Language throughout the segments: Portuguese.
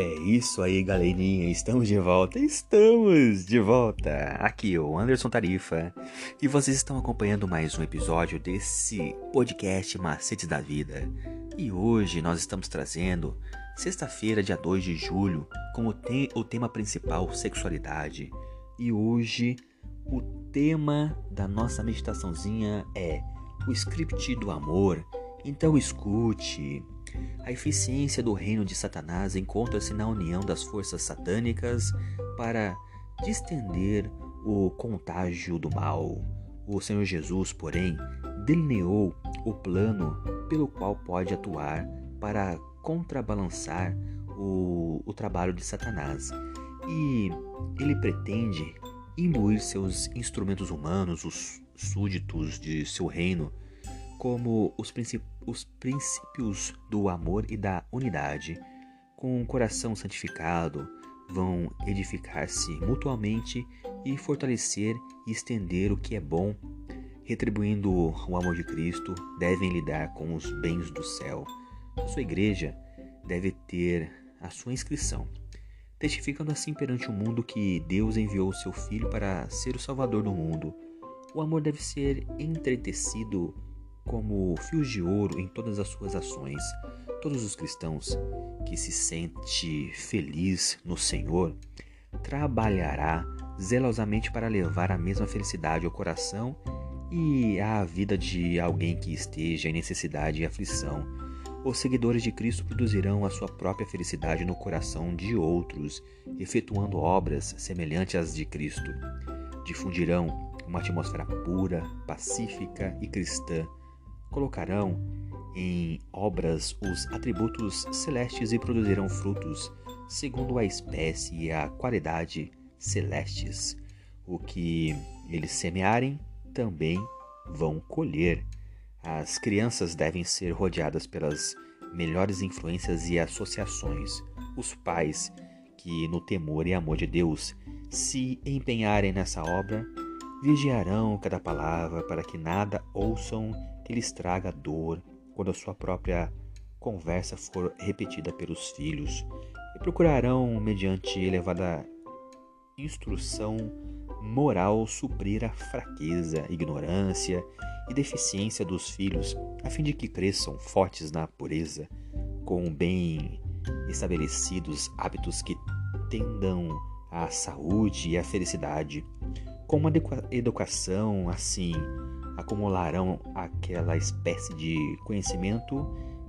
É isso aí, galerinha. Estamos de volta. Estamos de volta. Aqui o Anderson Tarifa. E vocês estão acompanhando mais um episódio desse podcast Macetes da Vida. E hoje nós estamos trazendo, sexta-feira, dia 2 de julho, como te o tema principal sexualidade. E hoje o tema da nossa meditaçãozinha é o script do amor. Então escute. A eficiência do reino de Satanás encontra-se na união das forças satânicas para distender o contágio do mal. O Senhor Jesus, porém, delineou o plano pelo qual pode atuar para contrabalançar o, o trabalho de Satanás. E ele pretende imbuir seus instrumentos humanos, os súditos de seu reino, como os, os princípios do amor e da unidade, com o coração santificado, vão edificar-se mutuamente e fortalecer e estender o que é bom, retribuindo o amor de Cristo, devem lidar com os bens do céu. A sua igreja deve ter a sua inscrição, testificando assim perante o mundo que Deus enviou o seu Filho para ser o Salvador do mundo. O amor deve ser entretecido como fios de ouro em todas as suas ações. Todos os cristãos que se sente feliz no Senhor trabalhará zelosamente para levar a mesma felicidade ao coração e à vida de alguém que esteja em necessidade e aflição. Os seguidores de Cristo produzirão a sua própria felicidade no coração de outros, efetuando obras semelhantes às de Cristo. Difundirão uma atmosfera pura, pacífica e cristã colocarão em obras os atributos celestes e produzirão frutos segundo a espécie e a qualidade celestes. O que eles semearem também vão colher. As crianças devem ser rodeadas pelas melhores influências e associações. Os pais, que no temor e amor de Deus se empenharem nessa obra, vigiarão cada palavra para que nada ouçam que lhes traga dor quando a sua própria conversa for repetida pelos filhos, e procurarão, mediante elevada instrução moral, suprir a fraqueza, ignorância e deficiência dos filhos, a fim de que cresçam fortes na pureza, com bem estabelecidos hábitos que tendam à saúde e à felicidade, com uma educação assim acumularão aquela espécie de conhecimento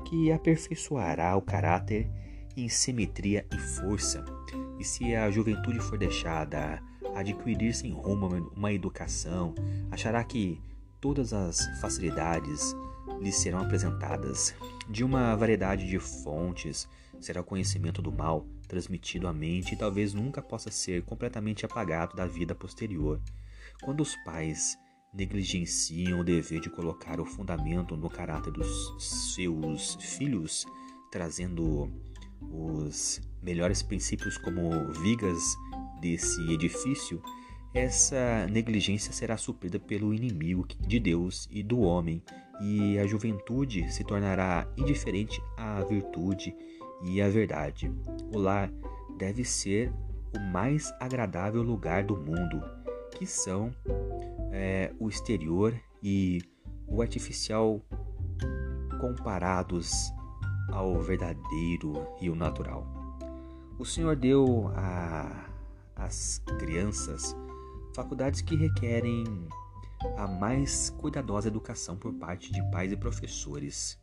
que aperfeiçoará o caráter em simetria e força. E se a juventude for deixada adquirir sem rumo uma educação, achará que todas as facilidades lhe serão apresentadas. De uma variedade de fontes será o conhecimento do mal transmitido à mente e talvez nunca possa ser completamente apagado da vida posterior. Quando os pais negligenciam o dever de colocar o fundamento no caráter dos seus filhos, trazendo os melhores princípios como vigas desse edifício, essa negligência será suprida pelo inimigo de Deus e do homem, e a juventude se tornará indiferente à virtude e à verdade. O lar deve ser o mais agradável lugar do mundo, que são é, o exterior e o artificial comparados ao verdadeiro e o natural. O Senhor deu às crianças faculdades que requerem a mais cuidadosa educação por parte de pais e professores.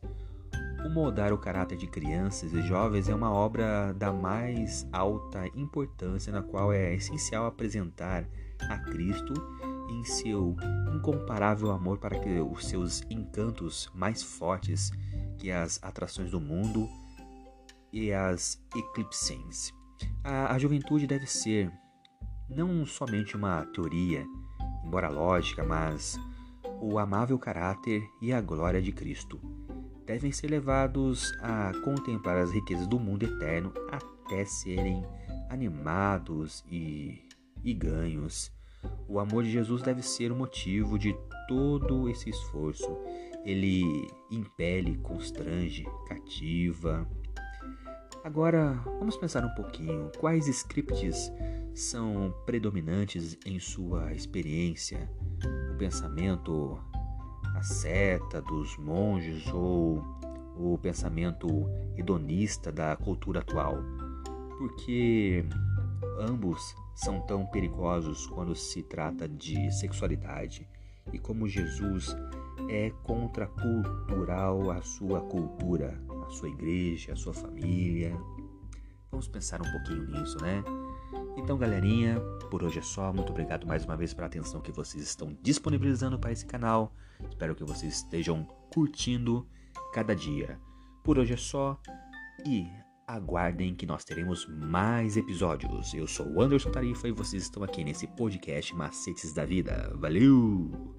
O moldar o caráter de crianças e jovens é uma obra da mais alta importância, na qual é essencial apresentar a Cristo em seu incomparável amor para que os seus encantos mais fortes que as atrações do mundo e as eclipsem. A, a juventude deve ser não somente uma teoria, embora lógica, mas o amável caráter e a glória de Cristo. Devem ser levados a contemplar as riquezas do mundo eterno até serem animados e, e ganhos o amor de Jesus deve ser o motivo de todo esse esforço. Ele impele, constrange, cativa. Agora, vamos pensar um pouquinho quais scripts são predominantes em sua experiência, o pensamento asceta dos monges ou o pensamento hedonista da cultura atual, porque ambos são tão perigosos quando se trata de sexualidade e como Jesus é contracultural à sua cultura, à sua igreja, à sua família. Vamos pensar um pouquinho nisso, né? Então, galerinha, por hoje é só. Muito obrigado mais uma vez pela atenção que vocês estão disponibilizando para esse canal. Espero que vocês estejam curtindo cada dia. Por hoje é só e aguardem que nós teremos mais episódios. Eu sou o Anderson Tarifa e vocês estão aqui nesse podcast Macetes da Vida. Valeu!